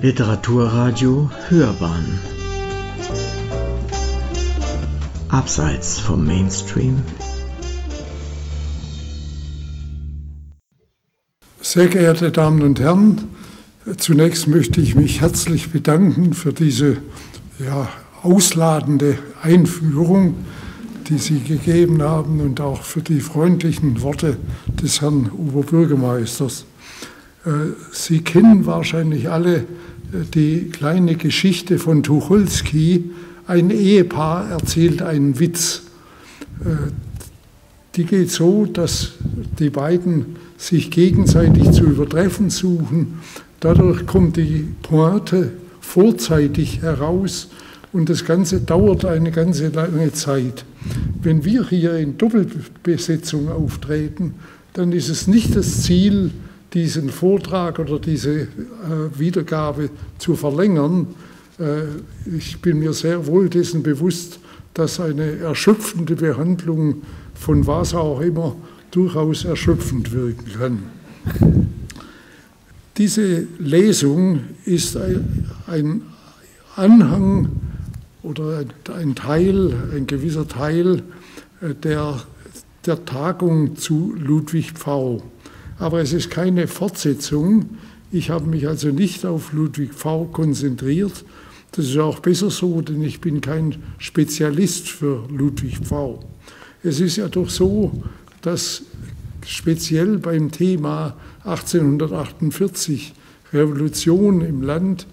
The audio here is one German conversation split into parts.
Literaturradio Hörbahn Abseits vom Mainstream Sehr geehrte Damen und Herren, zunächst möchte ich mich herzlich bedanken für diese ja, ausladende Einführung, die Sie gegeben haben und auch für die freundlichen Worte des Herrn Oberbürgermeisters. Äh, Sie kennen wahrscheinlich alle die kleine Geschichte von Tucholsky, ein Ehepaar erzählt einen Witz. Äh, die geht so, dass die beiden sich gegenseitig zu übertreffen suchen. Dadurch kommt die Pointe vorzeitig heraus und das Ganze dauert eine ganze lange Zeit. Wenn wir hier in Doppelbesetzung auftreten, dann ist es nicht das Ziel, diesen Vortrag oder diese äh, Wiedergabe zu verlängern. Äh, ich bin mir sehr wohl dessen bewusst, dass eine erschöpfende Behandlung von was auch immer durchaus erschöpfend wirken kann. Diese Lesung ist ein Anhang oder ein Teil, ein gewisser Teil äh, der, der Tagung zu Ludwig Pfau aber es ist keine Fortsetzung. Ich habe mich also nicht auf Ludwig V konzentriert. Das ist auch besser so, denn ich bin kein Spezialist für Ludwig V. Es ist ja doch so, dass speziell beim Thema 1848 Revolution im Land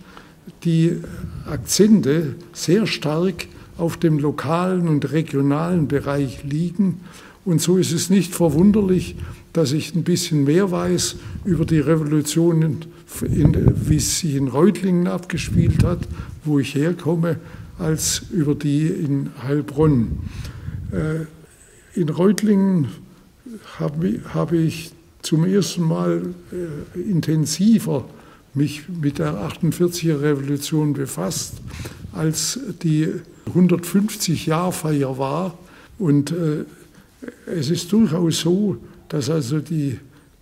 die Akzente sehr stark auf dem lokalen und regionalen Bereich liegen. Und so ist es nicht verwunderlich, dass ich ein bisschen mehr weiß über die Revolution, wie sich in Reutlingen abgespielt hat, wo ich herkomme, als über die in Heilbronn. Äh, in Reutlingen habe ich zum ersten Mal äh, intensiver mich mit der 48er Revolution befasst, als die 150-Jahr-Feier war. Und äh, es ist durchaus so, dass also die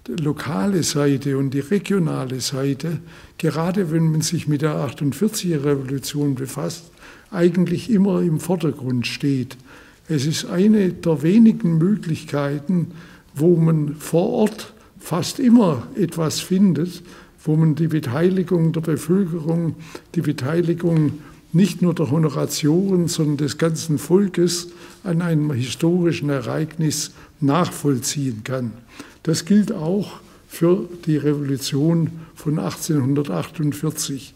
lokale Seite und die regionale Seite, gerade wenn man sich mit der 48er Revolution befasst, eigentlich immer im Vordergrund steht. Es ist eine der wenigen Möglichkeiten, wo man vor Ort fast immer etwas findet, wo man die Beteiligung der Bevölkerung, die Beteiligung nicht nur der Honoratioren, sondern des ganzen Volkes an einem historischen Ereignis nachvollziehen kann. Das gilt auch für die Revolution von 1848.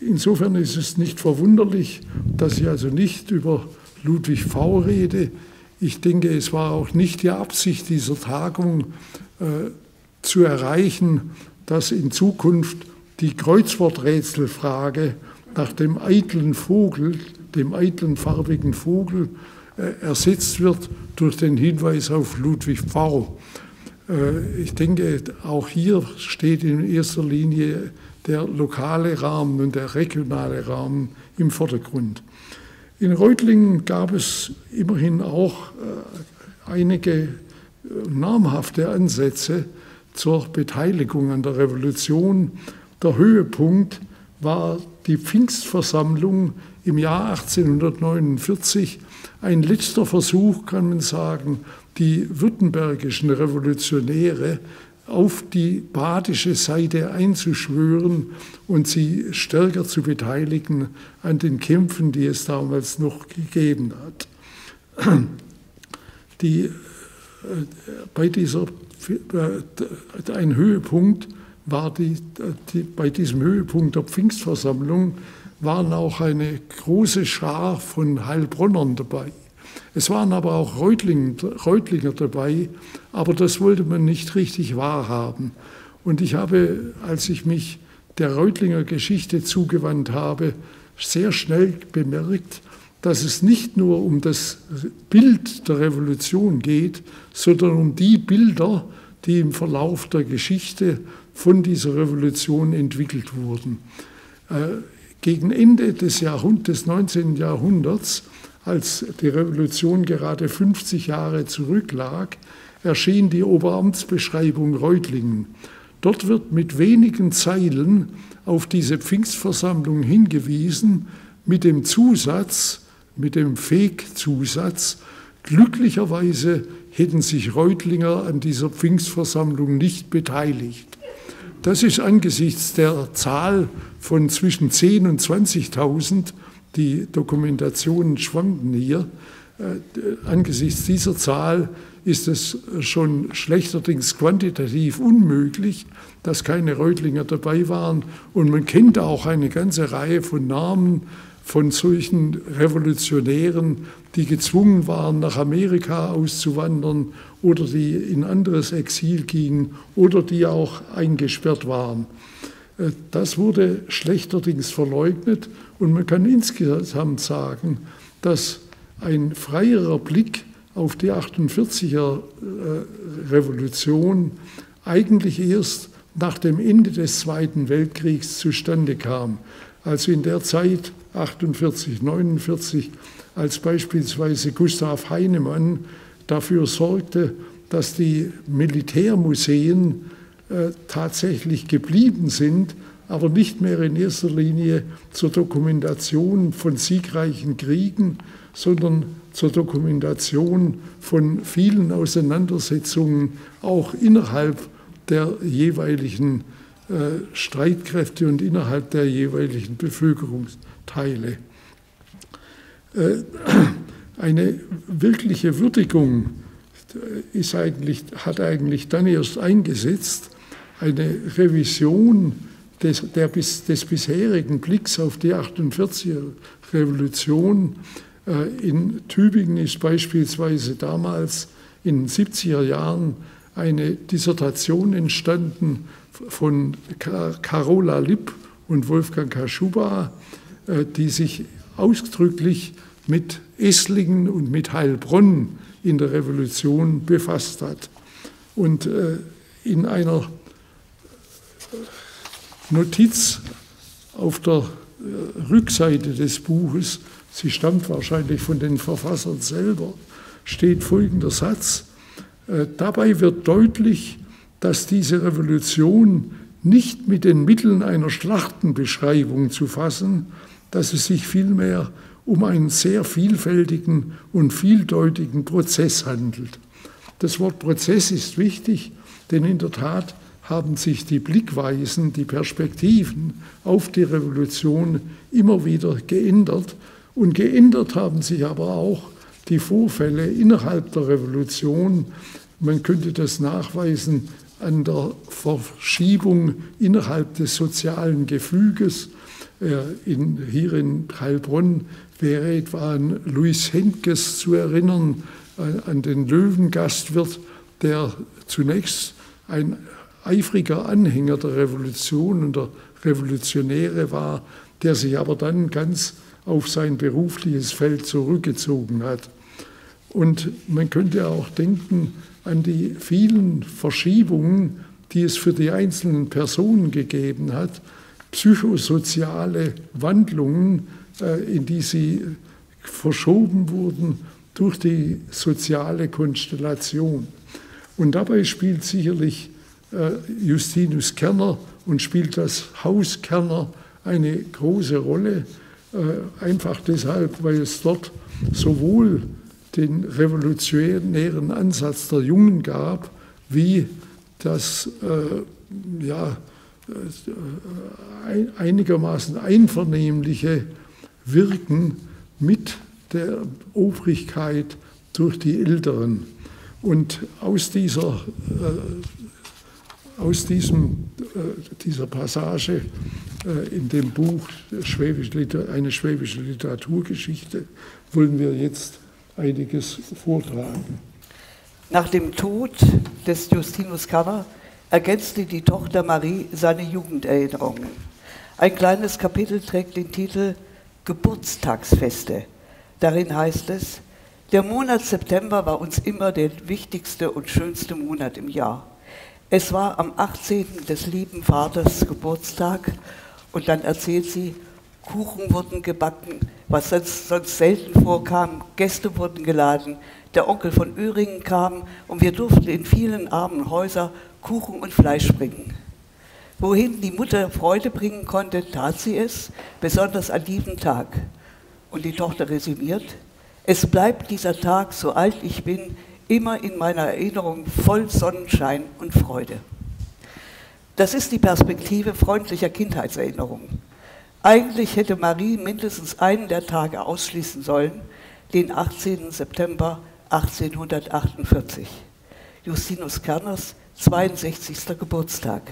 Insofern ist es nicht verwunderlich, dass ich also nicht über Ludwig V rede. Ich denke, es war auch nicht die Absicht dieser Tagung äh, zu erreichen, dass in Zukunft die Kreuzworträtselfrage nach dem eitlen Vogel, dem eitlen farbigen Vogel, äh, ersetzt wird durch den Hinweis auf Ludwig Pfau. Äh, ich denke, auch hier steht in erster Linie der lokale Rahmen und der regionale Rahmen im Vordergrund. In Reutlingen gab es immerhin auch äh, einige namhafte Ansätze zur Beteiligung an der Revolution. Der Höhepunkt war die Pfingstversammlung im Jahr 1849 ein letzter Versuch, kann man sagen, die württembergischen Revolutionäre auf die badische Seite einzuschwören und sie stärker zu beteiligen an den Kämpfen, die es damals noch gegeben hat. Die, äh, bei dieser, äh, ein Höhepunkt war die, die, bei diesem Höhepunkt der Pfingstversammlung waren auch eine große Schar von Heilbronnern dabei. Es waren aber auch Reutling, Reutlinger dabei, aber das wollte man nicht richtig wahrhaben. Und ich habe, als ich mich der Reutlinger Geschichte zugewandt habe, sehr schnell bemerkt, dass es nicht nur um das Bild der Revolution geht, sondern um die Bilder, die im Verlauf der Geschichte von dieser Revolution entwickelt wurden. Äh, gegen Ende des, Jahrhund des 19. Jahrhunderts, als die Revolution gerade 50 Jahre zurücklag, erschien die Oberamtsbeschreibung Reutlingen. Dort wird mit wenigen Zeilen auf diese Pfingstversammlung hingewiesen, mit dem Zusatz, mit dem Fake-Zusatz, glücklicherweise hätten sich Reutlinger an dieser Pfingstversammlung nicht beteiligt. Das ist angesichts der Zahl von zwischen 10.000 und 20.000, die Dokumentationen schwanken hier, äh, angesichts dieser Zahl ist es schon schlechterdings quantitativ unmöglich, dass keine Reutlinger dabei waren. Und man kennt auch eine ganze Reihe von Namen von solchen Revolutionären, die gezwungen waren, nach Amerika auszuwandern oder die in anderes Exil gingen oder die auch eingesperrt waren. Äh, das wurde schlechterdings verleugnet und man kann insgesamt sagen, dass ein freierer Blick auf die 48er äh, Revolution eigentlich erst nach dem Ende des Zweiten Weltkriegs zustande kam. Also in der Zeit 48, 49, als beispielsweise Gustav Heinemann dafür sorgte, dass die Militärmuseen äh, tatsächlich geblieben sind, aber nicht mehr in erster Linie zur Dokumentation von siegreichen Kriegen, sondern zur Dokumentation von vielen Auseinandersetzungen auch innerhalb der jeweiligen äh, Streitkräfte und innerhalb der jeweiligen Bevölkerungsteile. Äh, eine wirkliche Würdigung ist eigentlich, hat eigentlich dann erst eingesetzt, eine Revision des, der, des bisherigen Blicks auf die 48er Revolution äh, in Tübingen ist beispielsweise damals in den 70er Jahren eine Dissertation entstanden von Carola Lipp und Wolfgang Kaschuba, die sich ausdrücklich mit Esslingen und mit Heilbronn in der Revolution befasst hat. Und äh, in einer Notiz auf der Rückseite des Buches sie stammt wahrscheinlich von den Verfassern selber, steht folgender Satz. Äh, dabei wird deutlich, dass diese Revolution nicht mit den Mitteln einer Schlachtenbeschreibung zu fassen, dass es sich vielmehr um einen sehr vielfältigen und vieldeutigen Prozess handelt. Das Wort Prozess ist wichtig, denn in der Tat haben sich die Blickweisen, die Perspektiven auf die Revolution immer wieder geändert und geändert haben sich aber auch die Vorfälle innerhalb der Revolution. Man könnte das nachweisen an der Verschiebung innerhalb des sozialen Gefüges. Äh, in, hier in Heilbronn wäre etwa an Louis Henkes zu erinnern, an den Löwengastwirt, der zunächst ein eifriger Anhänger der Revolution und der Revolutionäre war, der sich aber dann ganz auf sein berufliches Feld zurückgezogen hat. Und man könnte auch denken an die vielen Verschiebungen, die es für die einzelnen Personen gegeben hat, psychosoziale Wandlungen, äh, in die sie verschoben wurden durch die soziale Konstellation. Und dabei spielt sicherlich äh, Justinus Kerner und spielt das Haus Kerner eine große Rolle. Äh, einfach deshalb, weil es dort sowohl den revolutionären Ansatz der Jungen gab, wie das äh, ja, äh, einigermaßen einvernehmliche Wirken mit der Obrigkeit durch die Älteren. Und aus dieser äh, aus diesem, äh, dieser Passage äh, in dem Buch Schwäbische, eine schwäbische Literaturgeschichte wollen wir jetzt einiges vortragen. Nach dem Tod des Justinus Kerner ergänzte die Tochter Marie seine Jugenderinnerungen. Ein kleines Kapitel trägt den Titel Geburtstagsfeste. Darin heißt es, der Monat September war uns immer der wichtigste und schönste Monat im Jahr. Es war am 18. des lieben Vaters Geburtstag und dann erzählt sie, Kuchen wurden gebacken, was sonst, sonst selten vorkam, Gäste wurden geladen, der Onkel von Öhringen kam und wir durften in vielen armen Häusern Kuchen und Fleisch bringen. Wohin die Mutter Freude bringen konnte, tat sie es, besonders an diesem Tag. Und die Tochter resümiert, es bleibt dieser Tag, so alt ich bin, immer in meiner Erinnerung voll Sonnenschein und Freude. Das ist die Perspektive freundlicher Kindheitserinnerungen. Eigentlich hätte Marie mindestens einen der Tage ausschließen sollen, den 18. September 1848, Justinus Kerners 62. Geburtstag.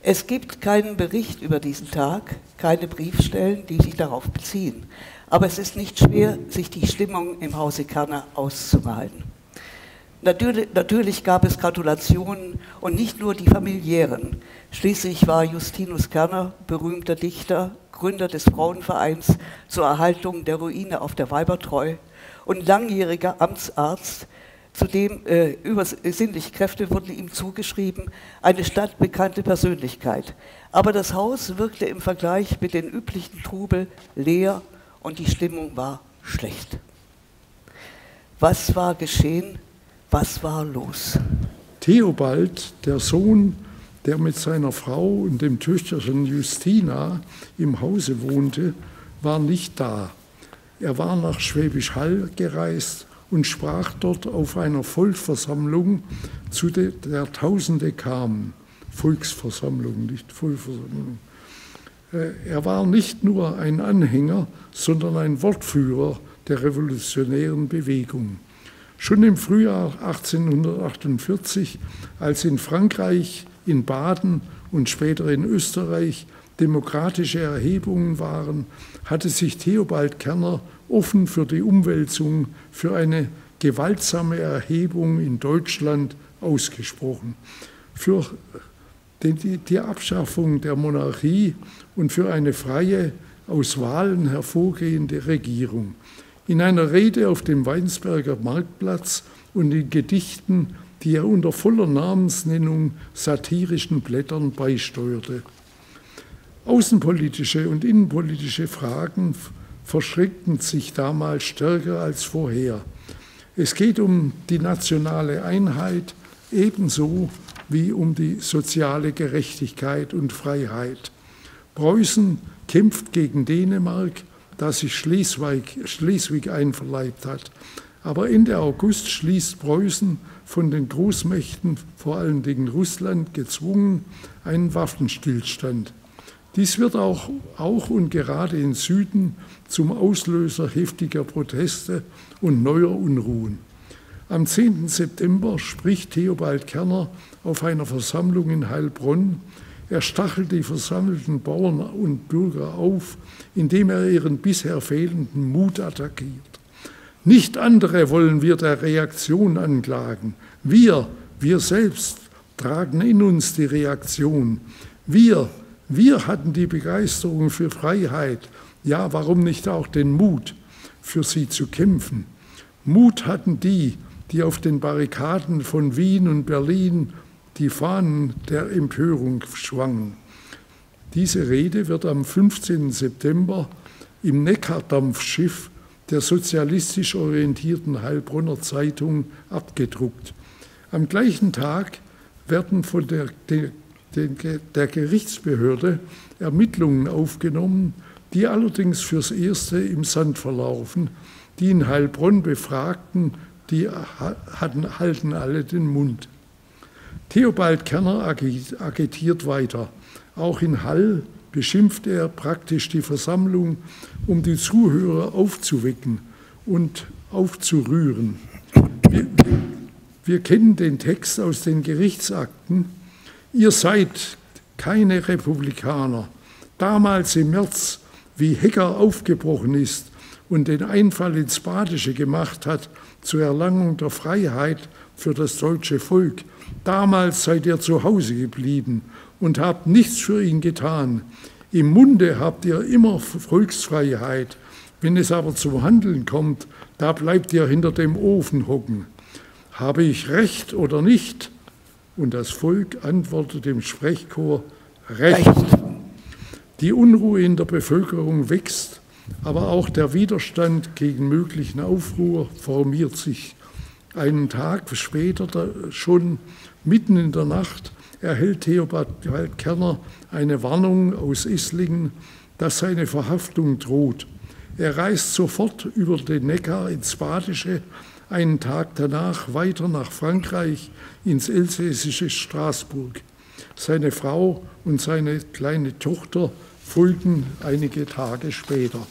Es gibt keinen Bericht über diesen Tag, keine Briefstellen, die sich darauf beziehen. Aber es ist nicht schwer, sich die Stimmung im Hause Kerner auszumalen. Natürlich, natürlich, gab es Gratulationen und nicht nur die familiären. Schließlich war Justinus Kerner, berühmter Dichter, Gründer des Frauenvereins zur Erhaltung der Ruine auf der Weibertreu und langjähriger Amtsarzt. Zudem äh, übersinnliche Kräfte wurden ihm zugeschrieben, eine stadtbekannte Persönlichkeit. Aber das Haus wirkte im Vergleich mit den üblichen Trubel leer und die Stimmung war schlecht. Was war geschehen? Was war los? Theobald, der Sohn, der mit seiner Frau und dem Töchterchen Justina im Hause wohnte, war nicht da. Er war nach Schwäbisch Hall gereist und sprach dort auf einer Volksversammlung, zu der, Tausende kamen. Volksversammlung, nicht Vollversammlung. Äh, er war nicht nur ein Anhänger, sondern ein Wortführer der revolutionären Bewegung. Schon im Frühjahr 1848, als in Frankreich, in Baden und später in Österreich demokratische Erhebungen waren, hatte sich Theobald Kerner offen für die Umwälzung, für eine gewaltsame Erhebung in Deutschland ausgesprochen, für die Abschaffung der Monarchie und für eine freie, aus Wahlen hervorgehende Regierung. In einer Rede auf dem Weinsberger Marktplatz und in Gedichten, die er unter voller Namensnennung satirischen Blättern beisteuerte. Außenpolitische und innenpolitische Fragen verschreckten sich damals stärker als vorher. Es geht um die nationale Einheit ebenso wie um die soziale Gerechtigkeit und Freiheit. Preußen kämpft gegen Dänemark, das sich Schleswig, Schleswig einverleibt hat. Aber Ende August schließt Preußen von den Großmächten, vor allen Dingen Russland, gezwungen einen Waffenstillstand. Dies wird auch, auch und gerade im Süden zum Auslöser heftiger Proteste und neuer Unruhen. Am 10. September spricht Theobald Kerner auf einer Versammlung in Heilbronn er stachelt die versammelten Bauern und Bürger auf, indem er ihren bisher fehlenden Mut attackiert. Nicht andere wollen wir der Reaktion anklagen. Wir, wir selbst tragen in uns die Reaktion. Wir, wir hatten die Begeisterung für Freiheit. Ja, warum nicht auch den Mut, für sie zu kämpfen? Mut hatten die, die auf den Barrikaden von Wien und Berlin die Fahnen der Empörung schwangen. Diese Rede wird am 15. September im Neckardampfschiff der sozialistisch orientierten Heilbronner Zeitung abgedruckt. Am gleichen Tag werden von der, der, der Gerichtsbehörde Ermittlungen aufgenommen, die allerdings fürs Erste im Sand verlaufen. Die in Heilbronn Befragten, die hatten, halten alle den Mund. Theobald Kerner agitiert weiter. Auch in Hall beschimpft er praktisch die Versammlung, um die Zuhörer aufzuwecken und aufzurühren. Wir, wir kennen den Text aus den Gerichtsakten. Ihr seid keine Republikaner. Damals im März, wie Hecker aufgebrochen ist und den Einfall ins Badische gemacht hat zur Erlangung der Freiheit für das deutsche Volk, Damals seid ihr zu Hause geblieben und habt nichts für ihn getan. Im Munde habt ihr immer Volksfreiheit. Wenn es aber zum Handeln kommt, da bleibt ihr hinter dem Ofen hocken. Habe ich recht oder nicht? Und das Volk antwortet im Sprechchor, Recht. Die Unruhe in der Bevölkerung wächst, aber auch der Widerstand gegen möglichen Aufruhr formiert sich. Einen Tag später schon Mitten in der Nacht erhält Theobald Kerner eine Warnung aus Islingen, dass seine Verhaftung droht. Er reist sofort über den Neckar ins Badische, einen Tag danach weiter nach Frankreich, ins elsässische Straßburg. Seine Frau und seine kleine Tochter folgen einige Tage später.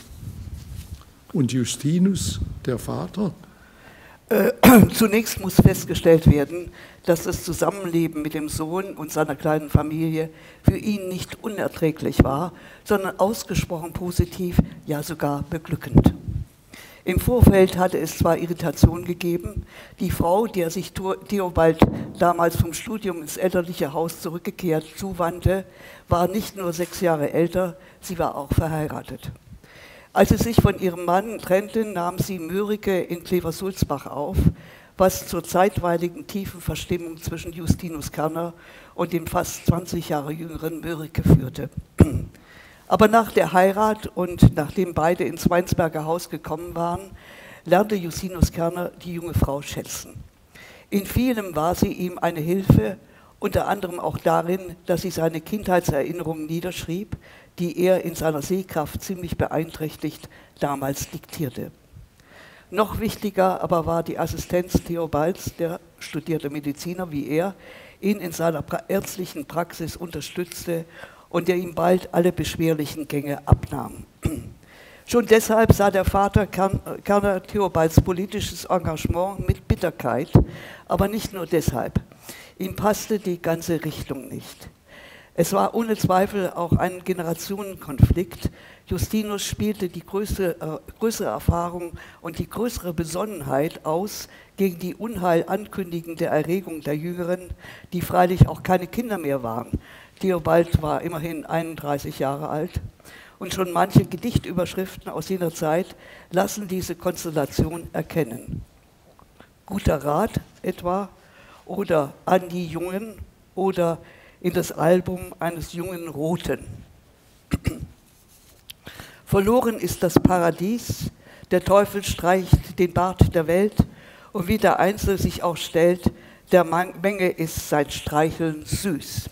Und Justinus, der Vater, äh, zunächst muss festgestellt werden, dass das Zusammenleben mit dem Sohn und seiner kleinen Familie für ihn nicht unerträglich war, sondern ausgesprochen positiv, ja sogar beglückend. Im Vorfeld hatte es zwar Irritation gegeben, die Frau, der sich Theobald damals vom Studium ins elterliche Haus zurückgekehrt zuwandte, war nicht nur sechs Jahre älter, sie war auch verheiratet. Als sie sich von ihrem Mann trennte, nahm sie Mörike in Kleversulzbach auf, was zur zeitweiligen tiefen Verstimmung zwischen Justinus Kerner und dem fast 20 Jahre jüngeren Mörike führte. Aber nach der Heirat und nachdem beide ins Weinsberger Haus gekommen waren, lernte Justinus Kerner die junge Frau schätzen. In vielem war sie ihm eine Hilfe, unter anderem auch darin, dass sie seine Kindheitserinnerungen niederschrieb, die er in seiner Sehkraft ziemlich beeinträchtigt damals diktierte. Noch wichtiger aber war die Assistenz Theobalds, der studierte Mediziner wie er, ihn in seiner ärztlichen Praxis unterstützte und der ihm bald alle beschwerlichen Gänge abnahm. Schon deshalb sah der Vater Kerner Theobalds politisches Engagement mit Bitterkeit, aber nicht nur deshalb. Ihm passte die ganze Richtung nicht. Es war ohne Zweifel auch ein Generationenkonflikt. Justinus spielte die größere, äh, größere Erfahrung und die größere Besonnenheit aus gegen die unheil ankündigende Erregung der Jüngeren, die freilich auch keine Kinder mehr waren. Theobald war immerhin 31 Jahre alt. Und schon manche Gedichtüberschriften aus jener Zeit lassen diese Konstellation erkennen. Guter Rat etwa oder an die Jungen oder in das Album eines jungen Roten. Verloren ist das Paradies, der Teufel streicht den Bart der Welt und wie der Einzel sich auch stellt, der Menge ist sein Streicheln süß.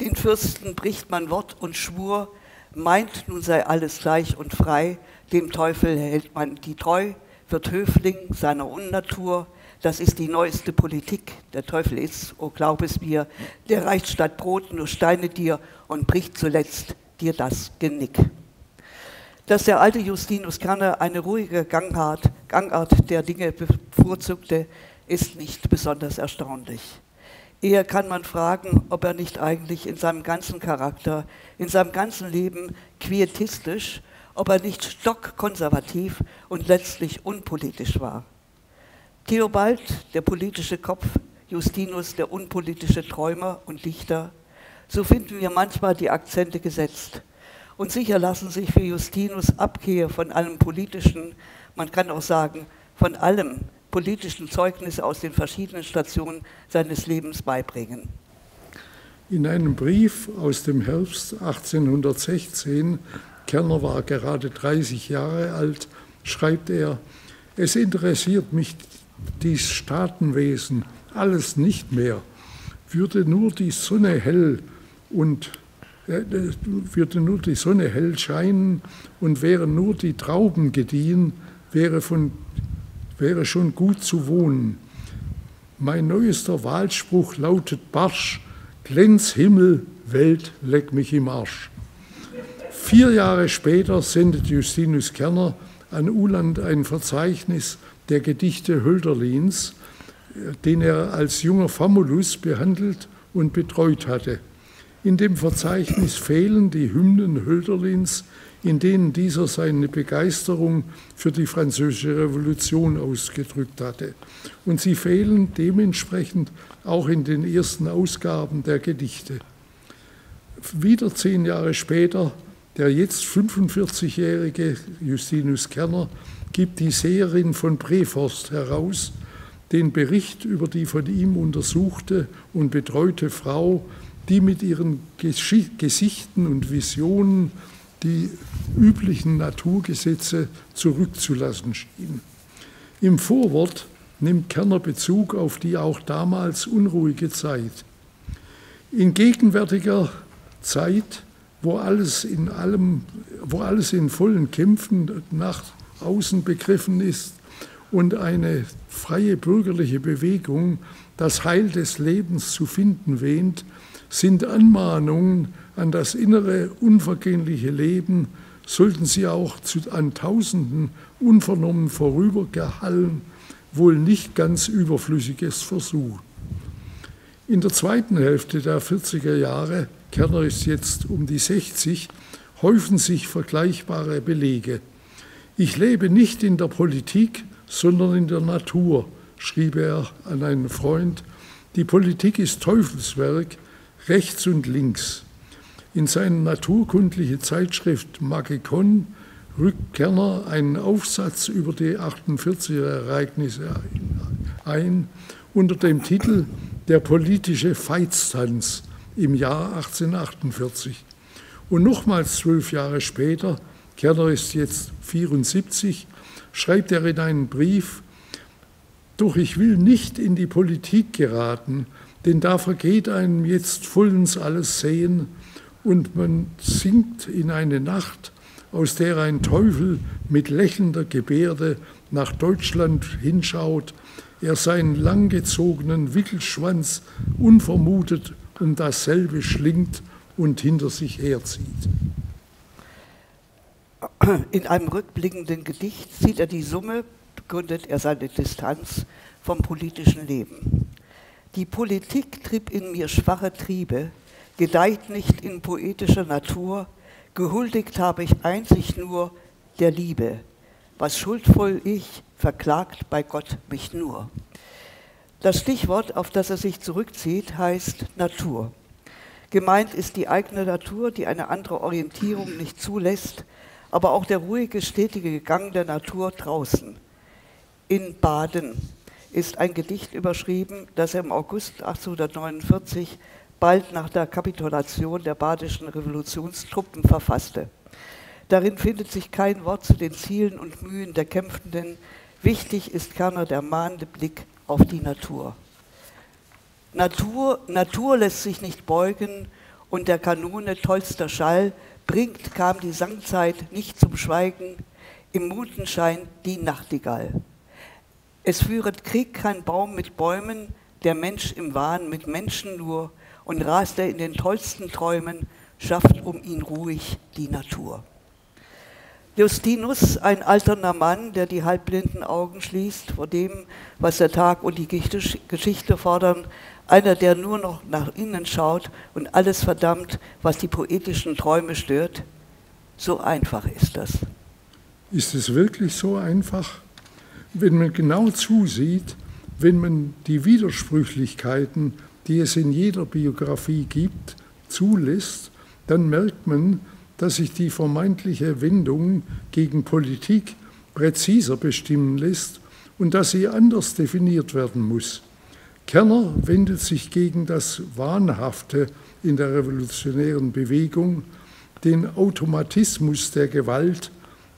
Den Fürsten bricht man Wort und Schwur, meint nun sei alles gleich und frei, dem Teufel hält man die treu, wird Höfling seiner Unnatur, das ist die neueste Politik. Der Teufel ist, oh glaub es mir, der reicht statt Brot nur Steine dir und bricht zuletzt dir das Genick. Dass der alte Justinus Kerner eine ruhige Gangart, Gangart der Dinge bevorzugte, ist nicht besonders erstaunlich. Eher kann man fragen, ob er nicht eigentlich in seinem ganzen Charakter, in seinem ganzen Leben quietistisch, ob er nicht stockkonservativ und letztlich unpolitisch war. Theobald, der politische Kopf, Justinus, der unpolitische Träumer und Dichter, so finden wir manchmal die Akzente gesetzt. Und sicher lassen sich für Justinus Abkehr von allem politischen, man kann auch sagen, von allem politischen Zeugnisse aus den verschiedenen Stationen seines Lebens beibringen. In einem Brief aus dem Herbst 1816, Kerner war gerade 30 Jahre alt, schreibt er, es interessiert mich dies Staatenwesen, alles nicht mehr, würde nur die Sonne hell und äh, würde nur die Sonne hell scheinen und wären nur die Trauben gediehen, wäre, von, wäre schon gut zu wohnen. Mein neuester Wahlspruch lautet barsch, Glänz Himmel, Welt, leck mich im Arsch. Vier Jahre später sendet Justinus Kerner an Uland ein Verzeichnis der Gedichte Hölderlins, den er als junger Famulus behandelt und betreut hatte. In dem Verzeichnis fehlen die Hymnen Hölderlins, in denen dieser seine Begeisterung für die französische Revolution ausgedrückt hatte. Und sie fehlen dementsprechend auch in den ersten Ausgaben der Gedichte. Wieder zehn Jahre später, der jetzt 45-jährige Justinus Kerner gibt die Seherin von Preforst heraus den Bericht über die von ihm untersuchte und betreute Frau, die mit ihren Gesichten und Visionen die üblichen Naturgesetze zurückzulassen schien. Im Vorwort nimmt Kerner Bezug auf die auch damals unruhige Zeit. In gegenwärtiger Zeit, wo alles in allem, wo alles in vollen Kämpfen nach außen begriffen ist und eine freie bürgerliche Bewegung das Heil des Lebens zu finden wähnt, sind Anmahnungen an das innere unvergängliche Leben, sollten sie auch zu, an Tausenden unvernommen vorübergehallen, wohl nicht ganz Überflüssiges versuchen. In der zweiten Hälfte der 40er Jahre, Kerner ist jetzt um die 60, häufen sich vergleichbare Belege. Ich lebe nicht in der Politik, sondern in der Natur, schrieb er an einen Freund. Die Politik ist Teufelswerk, rechts und links. In seine naturkundliche Zeitschrift Magikon rückt Kerner einen Aufsatz über die 48er Ereignisse ein unter dem Titel Der politische Feitstanz im Jahr 1848. Und nochmals zwölf Jahre später, Kerner ist jetzt 74, schreibt er in einen Brief, doch ich will nicht in die Politik geraten, denn da vergeht einem jetzt vollends alles Sehen und man sinkt in eine Nacht, aus der ein Teufel mit lächelnder Gebärde nach Deutschland hinschaut, er seinen langgezogenen Wickelschwanz unvermutet um dasselbe schlingt und hinter sich herzieht. In einem rückblickenden Gedicht sieht er die Summe, begründet er seine Distanz vom politischen Leben. Die Politik trieb in mir schwache Triebe, gedeiht nicht in poetischer Natur, gehuldigt habe ich einzig nur der Liebe. Was schuldvoll ich, verklagt bei Gott mich nur. Das Stichwort, auf das er sich zurückzieht, heißt Natur. Gemeint ist die eigene Natur, die eine andere Orientierung nicht zulässt, aber auch der ruhige, stetige Gang der Natur draußen. In Baden ist ein Gedicht überschrieben, das er im August 1849 bald nach der Kapitulation der badischen Revolutionstruppen verfasste. Darin findet sich kein Wort zu den Zielen und Mühen der Kämpfenden. Wichtig ist Kerner der mahnende Blick auf die Natur. Natur, Natur lässt sich nicht beugen und der Kanone tollster Schall bringt, kam die Sangzeit nicht zum Schweigen, im Mondenschein die Nachtigall. Es führet Krieg kein Baum mit Bäumen, der Mensch im Wahn mit Menschen nur, und rast er in den tollsten Träumen, schafft um ihn ruhig die Natur. Justinus, ein alternder Mann, der die halbblinden Augen schließt vor dem, was der Tag und die Geschichte fordern, einer, der nur noch nach innen schaut und alles verdammt, was die poetischen Träume stört. So einfach ist das. Ist es wirklich so einfach? Wenn man genau zusieht, wenn man die Widersprüchlichkeiten die es in jeder Biografie gibt, zulässt, dann merkt man, dass sich die vermeintliche Wendung gegen Politik präziser bestimmen lässt und dass sie anders definiert werden muss. Kerner wendet sich gegen das Wahnhafte in der revolutionären Bewegung, den Automatismus der Gewalt,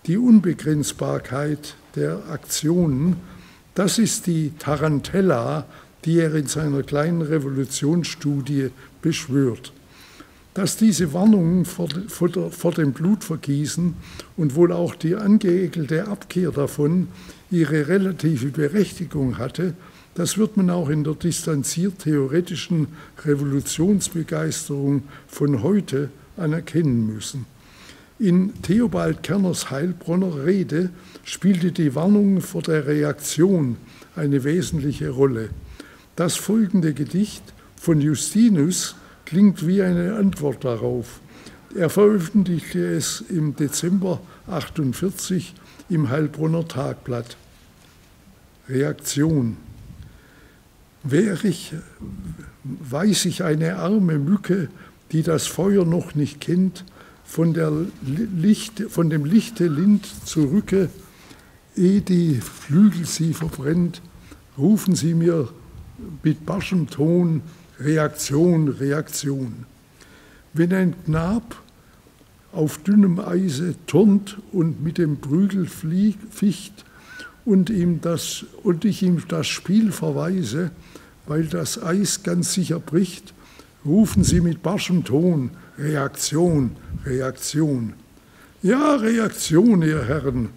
die Unbegrenzbarkeit der Aktionen. Das ist die Tarantella die er in seiner kleinen Revolutionsstudie beschwört. Dass diese Warnungen vor, vor, vor dem Blutvergießen und wohl auch die angeekelte Abkehr davon ihre relative Berechtigung hatte, das wird man auch in der distanziert theoretischen Revolutionsbegeisterung von heute anerkennen müssen. In Theobald Kerners Heilbronner Rede spielte die Warnung vor der Reaktion eine wesentliche Rolle. Das folgende Gedicht von Justinus klingt wie eine Antwort darauf. Er veröffentlichte es im Dezember 48 im Heilbronner Tagblatt. Reaktion. Wär ich, weiß ich eine arme Mücke, die das Feuer noch nicht kennt, von, der Licht, von dem Lichte Lind zurücke, ehe die Flügel sie verbrennt, rufen sie mir mit barschem Ton Reaktion, Reaktion. Wenn ein Knab auf dünnem Eise turnt und mit dem Prügel ficht und, ihm das, und ich ihm das Spiel verweise, weil das Eis ganz sicher bricht, rufen sie mit barschem Ton, Reaktion, Reaktion. Ja, Reaktion, ihr Herren,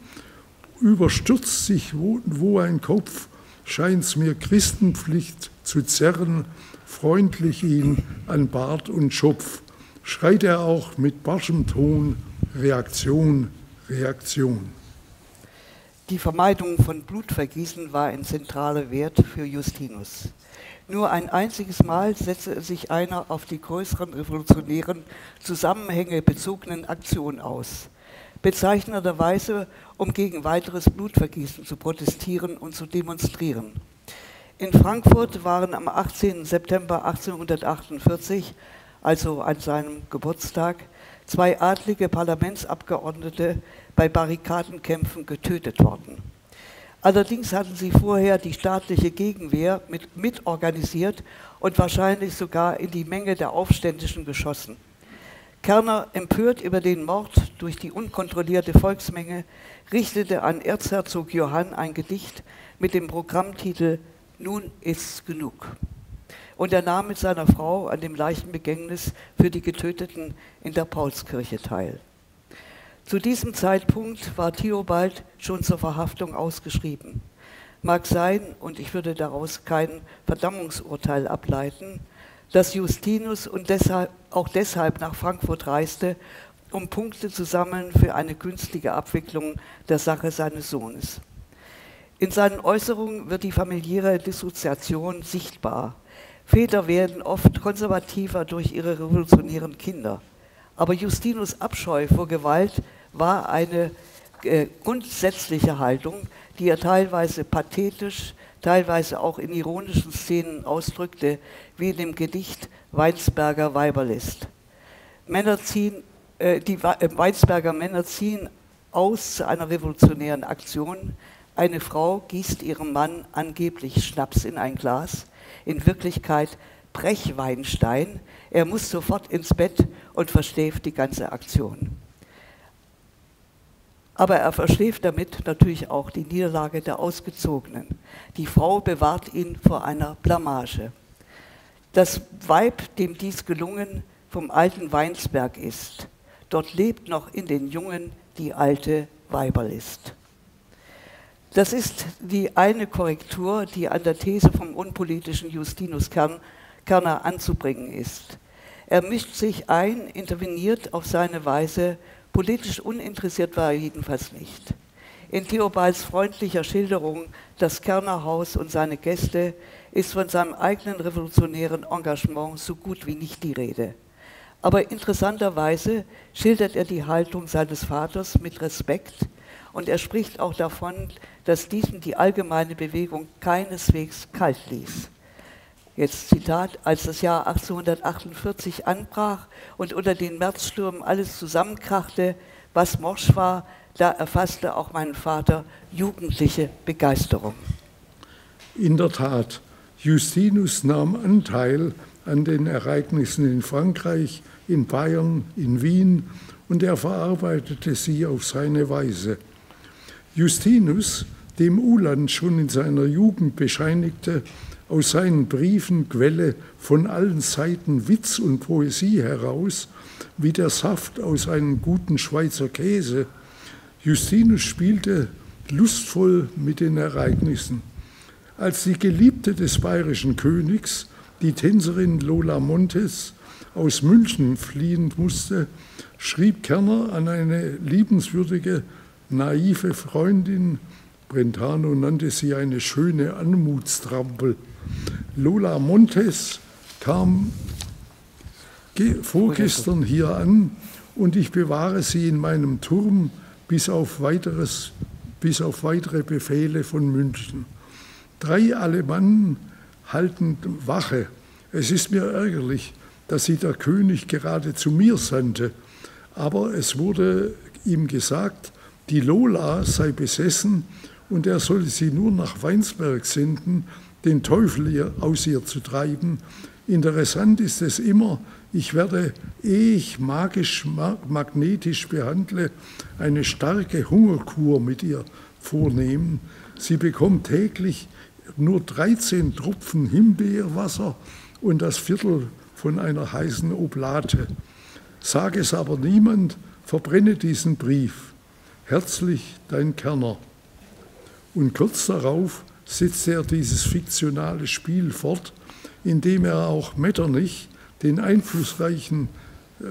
überstürzt sich wo, wo ein Kopf, scheint's mir Christenpflicht zu zerren, freundlich ihn an Bart und Schopf, schreit er auch mit barschem Ton, Reaktion, Reaktion. Die Vermeidung von Blutvergießen war ein zentraler Wert für Justinus. Nur ein einziges Mal setzte sich einer auf die größeren revolutionären Zusammenhänge bezogenen Aktionen aus, bezeichnenderweise um gegen weiteres Blutvergießen zu protestieren und zu demonstrieren. In Frankfurt waren am 18. September 1848, also an seinem Geburtstag, zwei adlige Parlamentsabgeordnete bei Barrikadenkämpfen getötet worden. Allerdings hatten sie vorher die staatliche Gegenwehr mit, mitorganisiert und wahrscheinlich sogar in die Menge der Aufständischen geschossen. Kerner, empört über den Mord durch die unkontrollierte Volksmenge, richtete an Erzherzog Johann ein Gedicht mit dem Programmtitel Nun ist's genug. Und er nahm mit seiner Frau an dem Leichenbegängnis für die Getöteten in der Paulskirche teil. Zu diesem Zeitpunkt war Theobald schon zur Verhaftung ausgeschrieben. Mag sein, und ich würde daraus kein Verdammungsurteil ableiten, dass Justinus und deshalb, auch deshalb nach Frankfurt reiste, um Punkte zu sammeln für eine günstige Abwicklung der Sache seines Sohnes. In seinen Äußerungen wird die familiäre Dissoziation sichtbar. Väter werden oft konservativer durch ihre revolutionären Kinder. Aber Justinus Abscheu vor Gewalt war eine äh, grundsätzliche Haltung, die er teilweise pathetisch, teilweise auch in ironischen Szenen ausdrückte, wie in dem Gedicht Weinsberger Weiberlist. Männer ziehen, äh, die äh, Weinsberger Männer ziehen aus zu einer revolutionären Aktion. Eine Frau gießt ihrem Mann angeblich Schnaps in ein Glas, in Wirklichkeit Brechweinstein. Er muss sofort ins Bett und versteht die ganze Aktion. Aber er verschläft damit natürlich auch die Niederlage der Ausgezogenen. Die Frau bewahrt ihn vor einer Blamage. Das Weib, dem dies gelungen, vom alten Weinsberg ist, dort lebt noch in den Jungen die alte Weiberlist. Das ist die eine Korrektur, die an der These vom unpolitischen Justinus Kerner anzubringen ist. Er mischt sich ein, interveniert auf seine Weise Politisch uninteressiert war er jedenfalls nicht. In Theobalds freundlicher Schilderung Das Kernerhaus und seine Gäste ist von seinem eigenen revolutionären Engagement so gut wie nicht die Rede. Aber interessanterweise schildert er die Haltung seines Vaters mit Respekt und er spricht auch davon, dass diesem die allgemeine Bewegung keineswegs kalt ließ. Jetzt Zitat, als das Jahr 1848 anbrach und unter den Märzstürmen alles zusammenkrachte, was morsch war, da erfasste auch mein Vater jugendliche Begeisterung. In der Tat, Justinus nahm Anteil an den Ereignissen in Frankreich, in Bayern, in Wien und er verarbeitete sie auf seine Weise. Justinus, dem Uland schon in seiner Jugend bescheinigte, aus seinen Briefen Quelle von allen Seiten Witz und Poesie heraus, wie der Saft aus einem guten Schweizer Käse. Justinus spielte lustvoll mit den Ereignissen. Als die Geliebte des bayerischen Königs, die Tänzerin Lola Montes, aus München fliehen musste, schrieb Kerner an eine liebenswürdige, naive Freundin, Brentano nannte sie eine schöne Anmutstrampel, Lola Montes kam vorgestern hier an und ich bewahre sie in meinem Turm bis auf, weiteres, bis auf weitere Befehle von München. Drei Alemannen halten Wache. Es ist mir ärgerlich, dass sie der König gerade zu mir sandte, aber es wurde ihm gesagt, die Lola sei besessen und er solle sie nur nach Weinsberg senden, den Teufel aus ihr zu treiben. Interessant ist es immer, ich werde, ehe ich magisch, magnetisch behandle, eine starke Hungerkur mit ihr vornehmen. Sie bekommt täglich nur 13 Tropfen Himbeerwasser und das Viertel von einer heißen Oblate. Sag es aber niemand, verbrenne diesen Brief. Herzlich dein Kerner. Und kurz darauf setzte er dieses fiktionale Spiel fort, indem er auch Metternich, den, einflussreichen, äh,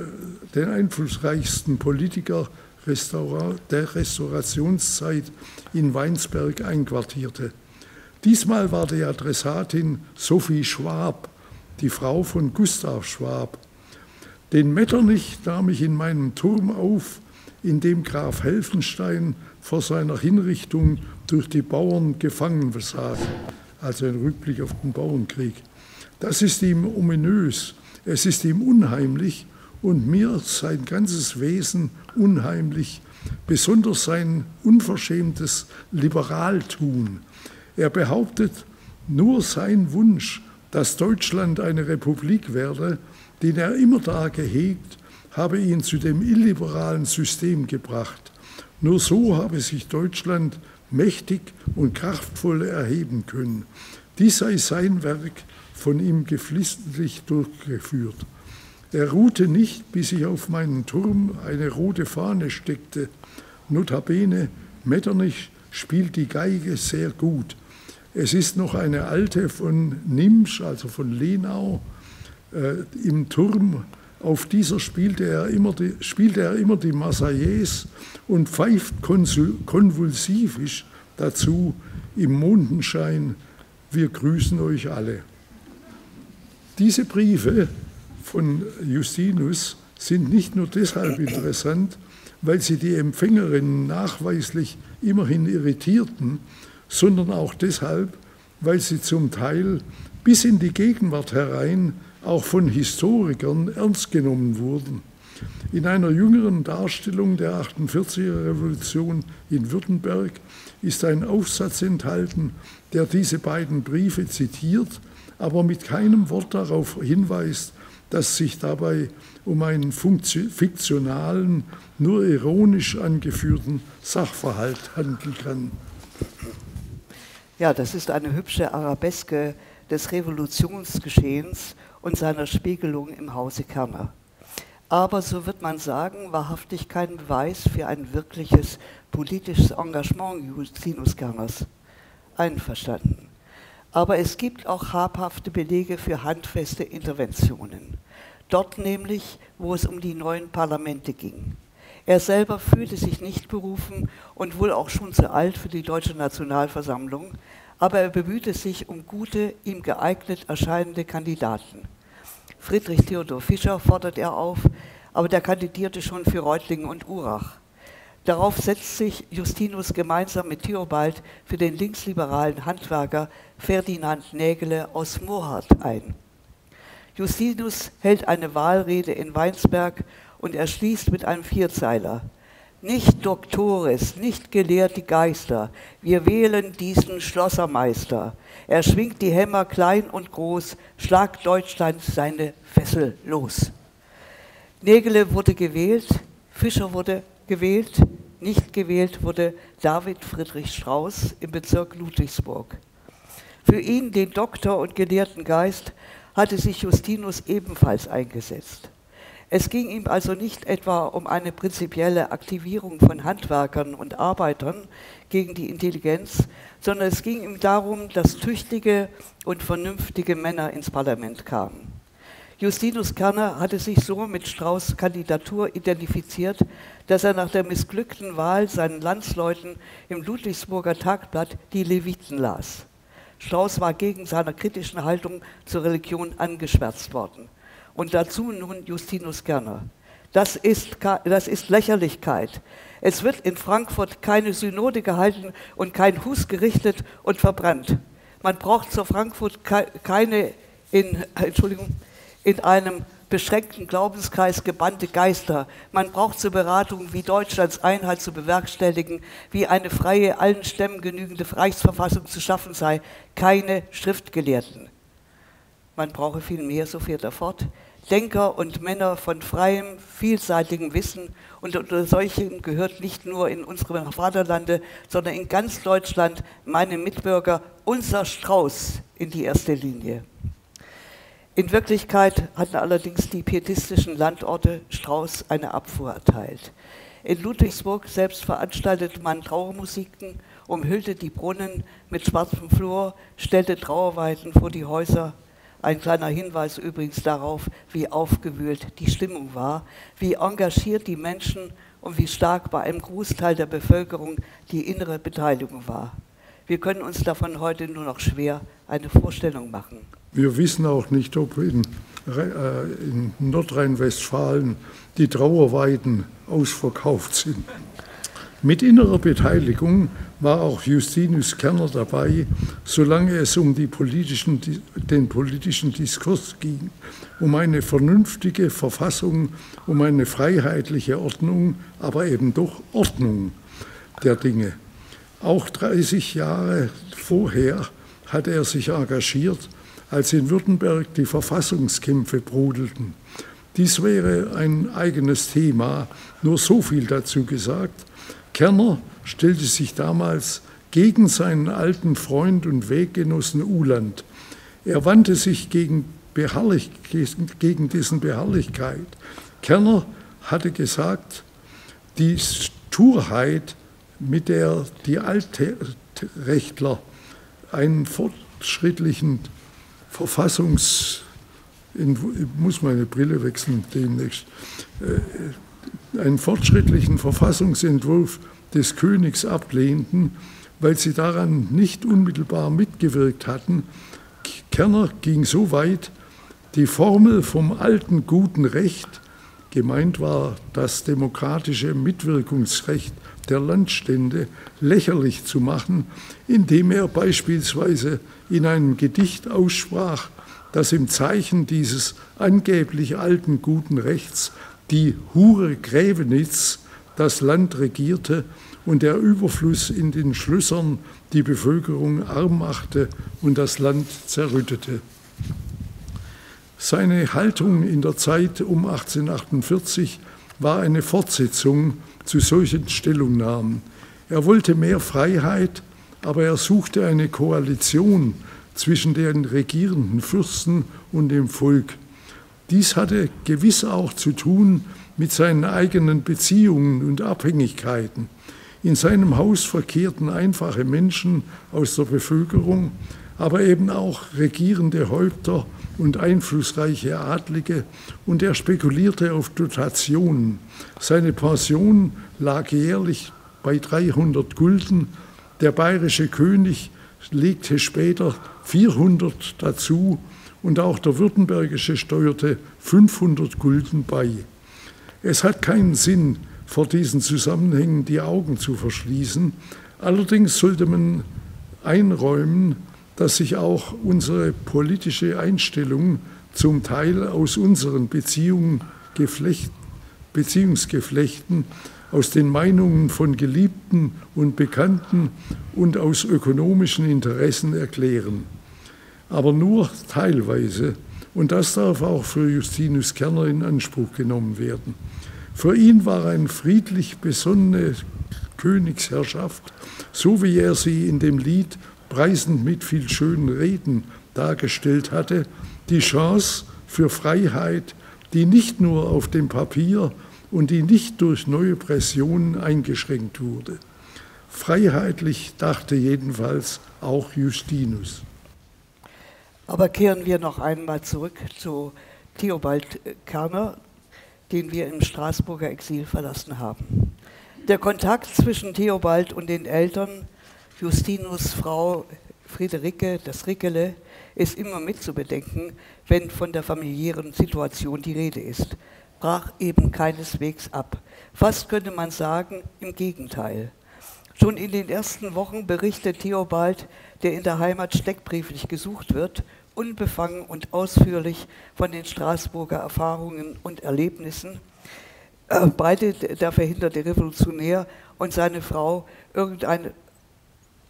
den einflussreichsten Politiker der Restaurationszeit in Weinsberg einquartierte. Diesmal war die Adressatin Sophie Schwab, die Frau von Gustav Schwab. Den Metternich nahm ich in meinem Turm auf, in dem Graf Helfenstein vor seiner Hinrichtung durch die Bauern gefangen saß, also ein Rückblick auf den Bauernkrieg. Das ist ihm ominös, es ist ihm unheimlich und mir sein ganzes Wesen unheimlich, besonders sein unverschämtes Liberaltun. Er behauptet, nur sein Wunsch, dass Deutschland eine Republik werde, den er immer da gehegt, habe ihn zu dem illiberalen System gebracht. Nur so habe sich Deutschland mächtig und kraftvoll erheben können. Dies sei sein Werk, von ihm geflissentlich durchgeführt. Er ruhte nicht, bis ich auf meinen Turm eine rote Fahne steckte. Notabene, Metternich spielt die Geige sehr gut. Es ist noch eine alte von Nimsch, also von Lenau, äh, im Turm. Auf dieser spielte er immer die, spielte er immer die Marseillaise und pfeift konvulsivisch dazu im Mondenschein, wir grüßen euch alle. Diese Briefe von Justinus sind nicht nur deshalb interessant, weil sie die Empfängerinnen nachweislich immerhin irritierten, sondern auch deshalb, weil sie zum Teil bis in die Gegenwart herein auch von Historikern ernst genommen wurden. In einer jüngeren Darstellung der 48er Revolution in Württemberg ist ein Aufsatz enthalten, der diese beiden Briefe zitiert, aber mit keinem Wort darauf hinweist, dass sich dabei um einen fiktionalen, nur ironisch angeführten Sachverhalt handeln kann. Ja, das ist eine hübsche Arabeske des Revolutionsgeschehens und seiner Spiegelung im Hause Kerner. Aber so wird man sagen, wahrhaftig kein Beweis für ein wirkliches politisches Engagement Justinus Kerners. Einverstanden. Aber es gibt auch habhafte Belege für handfeste Interventionen. Dort nämlich, wo es um die neuen Parlamente ging. Er selber fühlte sich nicht berufen und wohl auch schon zu alt für die Deutsche Nationalversammlung, aber er bemühte sich um gute, ihm geeignet erscheinende Kandidaten. Friedrich Theodor Fischer fordert er auf, aber der kandidierte schon für Reutlingen und Urach. Darauf setzt sich Justinus gemeinsam mit Theobald für den linksliberalen Handwerker Ferdinand Nägele aus Mohart ein. Justinus hält eine Wahlrede in Weinsberg und er schließt mit einem Vierzeiler. Nicht Doktores, nicht gelehrte Geister, wir wählen diesen Schlossermeister. Er schwingt die Hämmer klein und groß, schlagt Deutschland seine Fessel los. Nägele wurde gewählt, Fischer wurde gewählt, nicht gewählt wurde David Friedrich Strauß im Bezirk Ludwigsburg. Für ihn, den Doktor und gelehrten Geist, hatte sich Justinus ebenfalls eingesetzt. Es ging ihm also nicht etwa um eine prinzipielle Aktivierung von Handwerkern und Arbeitern gegen die Intelligenz, sondern es ging ihm darum, dass tüchtige und vernünftige Männer ins Parlament kamen. Justinus Kerner hatte sich so mit Strauß Kandidatur identifiziert, dass er nach der missglückten Wahl seinen Landsleuten im Ludwigsburger Tagblatt die Leviten las. Strauß war gegen seine kritischen Haltung zur Religion angeschwärzt worden. Und dazu nun Justinus Kerner. Das ist, das ist Lächerlichkeit. Es wird in Frankfurt keine Synode gehalten und kein Hus gerichtet und verbrannt. Man braucht zur Frankfurt keine in, Entschuldigung, in einem beschränkten Glaubenskreis gebannte Geister. Man braucht zur Beratung, wie Deutschlands Einheit zu bewerkstelligen, wie eine freie, allen Stämmen genügende Reichsverfassung zu schaffen sei, keine Schriftgelehrten. Man brauche vielmehr, so fährt er fort, Denker und Männer von freiem, vielseitigem Wissen. Und unter solchen gehört nicht nur in unserem Vaterlande, sondern in ganz Deutschland meine Mitbürger, unser Strauß in die erste Linie. In Wirklichkeit hatten allerdings die pietistischen Landorte Strauß eine Abfuhr erteilt. In Ludwigsburg selbst veranstaltete man Trauermusiken, umhüllte die Brunnen mit schwarzem Flur, stellte Trauerweiden vor die Häuser. Ein kleiner Hinweis übrigens darauf, wie aufgewühlt die Stimmung war, wie engagiert die Menschen und wie stark bei einem Großteil der Bevölkerung die innere Beteiligung war. Wir können uns davon heute nur noch schwer eine Vorstellung machen. Wir wissen auch nicht, ob in, äh, in Nordrhein-Westfalen die Trauerweiden ausverkauft sind. Mit innerer Beteiligung war auch Justinus Kerner dabei, solange es um politischen, den politischen Diskurs ging, um eine vernünftige Verfassung, um eine freiheitliche Ordnung, aber eben doch Ordnung der Dinge. Auch 30 Jahre vorher hatte er sich engagiert, als in Württemberg die Verfassungskämpfe brodelten. Dies wäre ein eigenes Thema, nur so viel dazu gesagt. Kerner stellte sich damals gegen seinen alten Freund und Weggenossen Uland. Er wandte sich gegen, Beharrlich, gegen dessen Beharrlichkeit. Kerner hatte gesagt, die Sturheit mit der die Altrechtler einen fortschrittlichen Verfassungs muss meine Brille wechseln demnächst, äh, einen fortschrittlichen Verfassungsentwurf des Königs ablehnten, weil sie daran nicht unmittelbar mitgewirkt hatten. Kerner ging so weit, die Formel vom alten guten Recht, gemeint war das demokratische Mitwirkungsrecht der Landstände lächerlich zu machen, indem er beispielsweise in einem Gedicht aussprach, dass im Zeichen dieses angeblich alten guten Rechts die Hure Grävenitz das Land regierte und der Überfluss in den Schlössern die Bevölkerung arm machte und das Land zerrüttete. Seine Haltung in der Zeit um 1848 war eine Fortsetzung zu solchen Stellungnahmen. Er wollte mehr Freiheit, aber er suchte eine Koalition zwischen den regierenden Fürsten und dem Volk. Dies hatte gewiss auch zu tun mit seinen eigenen Beziehungen und Abhängigkeiten. In seinem Haus verkehrten einfache Menschen aus der Bevölkerung, aber eben auch regierende Häupter und einflussreiche Adlige und er spekulierte auf Dotationen. Seine Pension lag jährlich bei 300 Gulden. Der bayerische König legte später 400 dazu und auch der württembergische steuerte 500 Gulden bei. Es hat keinen Sinn, vor diesen Zusammenhängen die Augen zu verschließen. Allerdings sollte man einräumen, dass sich auch unsere politische Einstellung zum Teil aus unseren Beziehungen, Geflecht, Beziehungsgeflechten, aus den Meinungen von Geliebten und Bekannten und aus ökonomischen Interessen erklären. Aber nur teilweise. Und das darf auch für Justinus Kerner in Anspruch genommen werden. Für ihn war eine friedlich besonnene Königsherrschaft, so wie er sie in dem Lied preisend mit viel schönen Reden dargestellt hatte, die Chance für Freiheit, die nicht nur auf dem Papier und die nicht durch neue Pressionen eingeschränkt wurde. Freiheitlich dachte jedenfalls auch Justinus. Aber kehren wir noch einmal zurück zu Theobald Kerner, den wir im Straßburger Exil verlassen haben. Der Kontakt zwischen Theobald und den Eltern Justinus Frau Friederike, das Rickele, ist immer mitzubedenken, wenn von der familiären Situation die Rede ist. Brach eben keineswegs ab. Fast könnte man sagen, im Gegenteil. Schon in den ersten Wochen berichtet Theobald, der in der Heimat steckbrieflich gesucht wird, unbefangen und ausführlich von den Straßburger Erfahrungen und Erlebnissen, äh, breitet der verhinderte Revolutionär und seine Frau irgendeine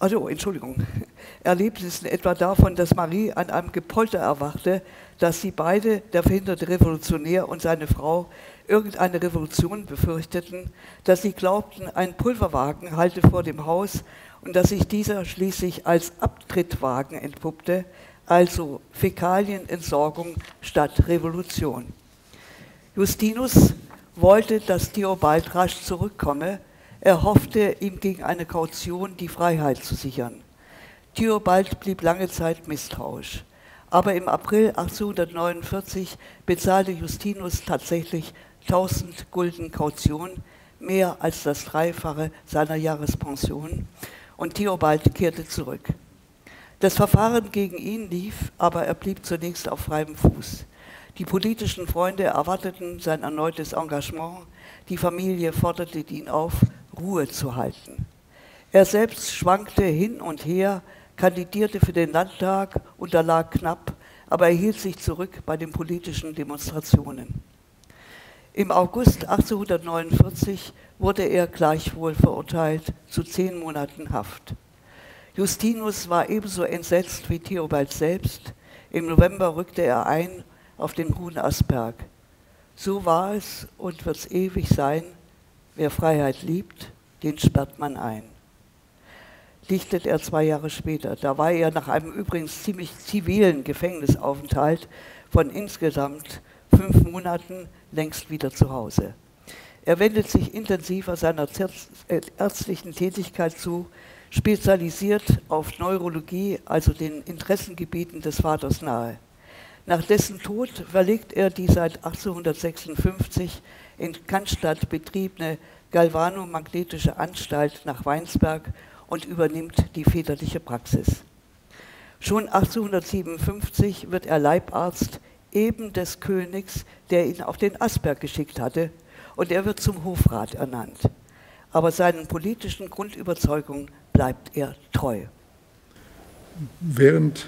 also, Entschuldigung. Erlebnissen etwa davon, dass Marie an einem Gepolter erwachte, dass sie beide, der verhinderte Revolutionär und seine Frau, irgendeine Revolution befürchteten, dass sie glaubten, ein Pulverwagen halte vor dem Haus und dass sich dieser schließlich als Abtrittwagen entpuppte, also Fäkalienentsorgung statt Revolution. Justinus wollte, dass Theobald rasch zurückkomme. Er hoffte, ihm gegen eine Kaution die Freiheit zu sichern. Theobald blieb lange Zeit misstrauisch. Aber im April 1849 bezahlte Justinus tatsächlich 1000 Gulden Kaution, mehr als das Dreifache seiner Jahrespension, und Theobald kehrte zurück. Das Verfahren gegen ihn lief, aber er blieb zunächst auf freiem Fuß. Die politischen Freunde erwarteten sein erneutes Engagement, die Familie forderte ihn auf, Ruhe zu halten. Er selbst schwankte hin und her, kandidierte für den Landtag, unterlag knapp, aber er hielt sich zurück bei den politischen Demonstrationen. Im August 1849 wurde er gleichwohl verurteilt zu zehn Monaten Haft. Justinus war ebenso entsetzt wie Theobald selbst. Im November rückte er ein auf den Hohen Asperg. So war es und wird es ewig sein. Wer Freiheit liebt, den sperrt man ein dichtet er zwei Jahre später. Da war er nach einem übrigens ziemlich zivilen Gefängnisaufenthalt von insgesamt fünf Monaten längst wieder zu Hause. Er wendet sich intensiver seiner äh, ärztlichen Tätigkeit zu, spezialisiert auf Neurologie, also den Interessengebieten des Vaters nahe. Nach dessen Tod verlegt er die seit 1856 in Cannstatt betriebene galvanomagnetische Anstalt nach Weinsberg und übernimmt die väterliche Praxis. Schon 1857 wird er Leibarzt eben des Königs, der ihn auf den Asperg geschickt hatte, und er wird zum Hofrat ernannt. Aber seinen politischen Grundüberzeugungen bleibt er treu. Während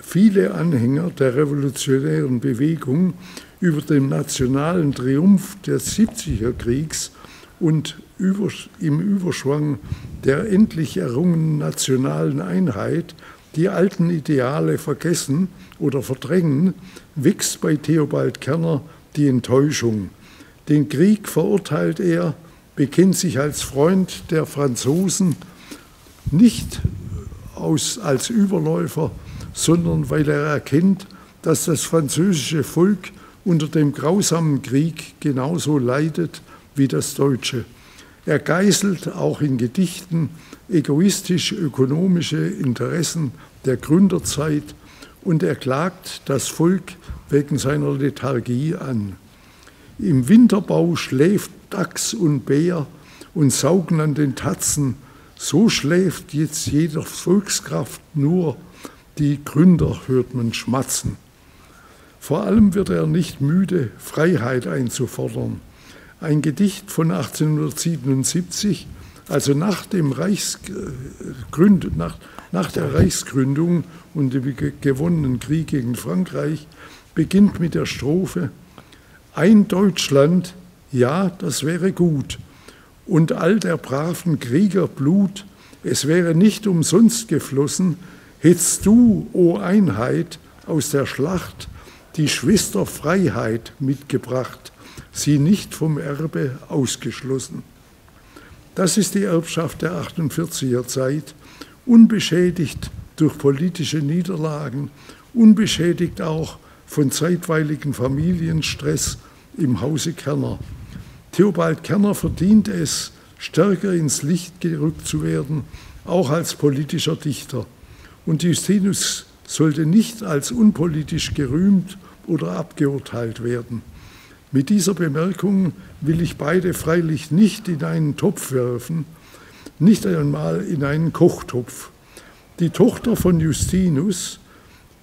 viele Anhänger der revolutionären Bewegung über den nationalen Triumph des 70er Kriegs und im Überschwang der endlich errungenen nationalen Einheit die alten Ideale vergessen oder verdrängen, wächst bei Theobald Kerner die Enttäuschung. Den Krieg verurteilt er, bekennt sich als Freund der Franzosen, nicht aus, als Überläufer, sondern weil er erkennt, dass das französische Volk unter dem grausamen Krieg genauso leidet wie das Deutsche. Er geißelt auch in Gedichten egoistisch ökonomische Interessen der Gründerzeit und er klagt das Volk wegen seiner Lethargie an. Im Winterbau schläft Dachs und Bär und saugen an den Tatzen. So schläft jetzt jeder Volkskraft nur, die Gründer hört man schmatzen. Vor allem wird er nicht müde, Freiheit einzufordern. Ein Gedicht von 1877, also nach, dem Reichsgründ, nach, nach der Reichsgründung und dem gewonnenen Krieg gegen Frankreich, beginnt mit der Strophe Ein Deutschland, ja, das wäre gut, und all der braven Krieger Blut, es wäre nicht umsonst geflossen, hättest du, o Einheit, aus der Schlacht die Schwester Freiheit mitgebracht sie nicht vom Erbe ausgeschlossen. Das ist die Erbschaft der 48er Zeit, unbeschädigt durch politische Niederlagen, unbeschädigt auch von zeitweiligen Familienstress im Hause Kerner. Theobald Kerner verdient es, stärker ins Licht gerückt zu werden, auch als politischer Dichter. Und Justinus sollte nicht als unpolitisch gerühmt oder abgeurteilt werden. Mit dieser Bemerkung will ich beide freilich nicht in einen Topf werfen, nicht einmal in einen Kochtopf. Die Tochter von Justinus,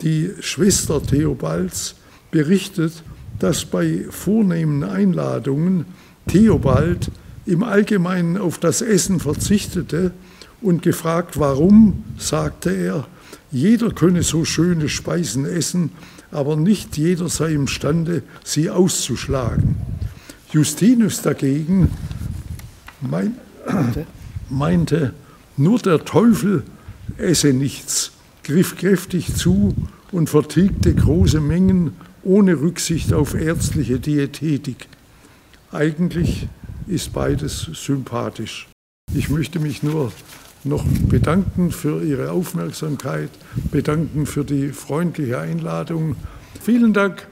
die Schwester Theobalds, berichtet, dass bei vornehmen Einladungen Theobald im Allgemeinen auf das Essen verzichtete und gefragt, warum, sagte er, jeder könne so schöne Speisen essen, aber nicht jeder sei imstande, sie auszuschlagen. Justinus dagegen mein, meinte, nur der Teufel esse nichts, griff kräftig zu und vertilgte große Mengen ohne Rücksicht auf ärztliche Diätetik. Eigentlich ist beides sympathisch. Ich möchte mich nur noch bedanken für Ihre Aufmerksamkeit, bedanken für die freundliche Einladung. Vielen Dank.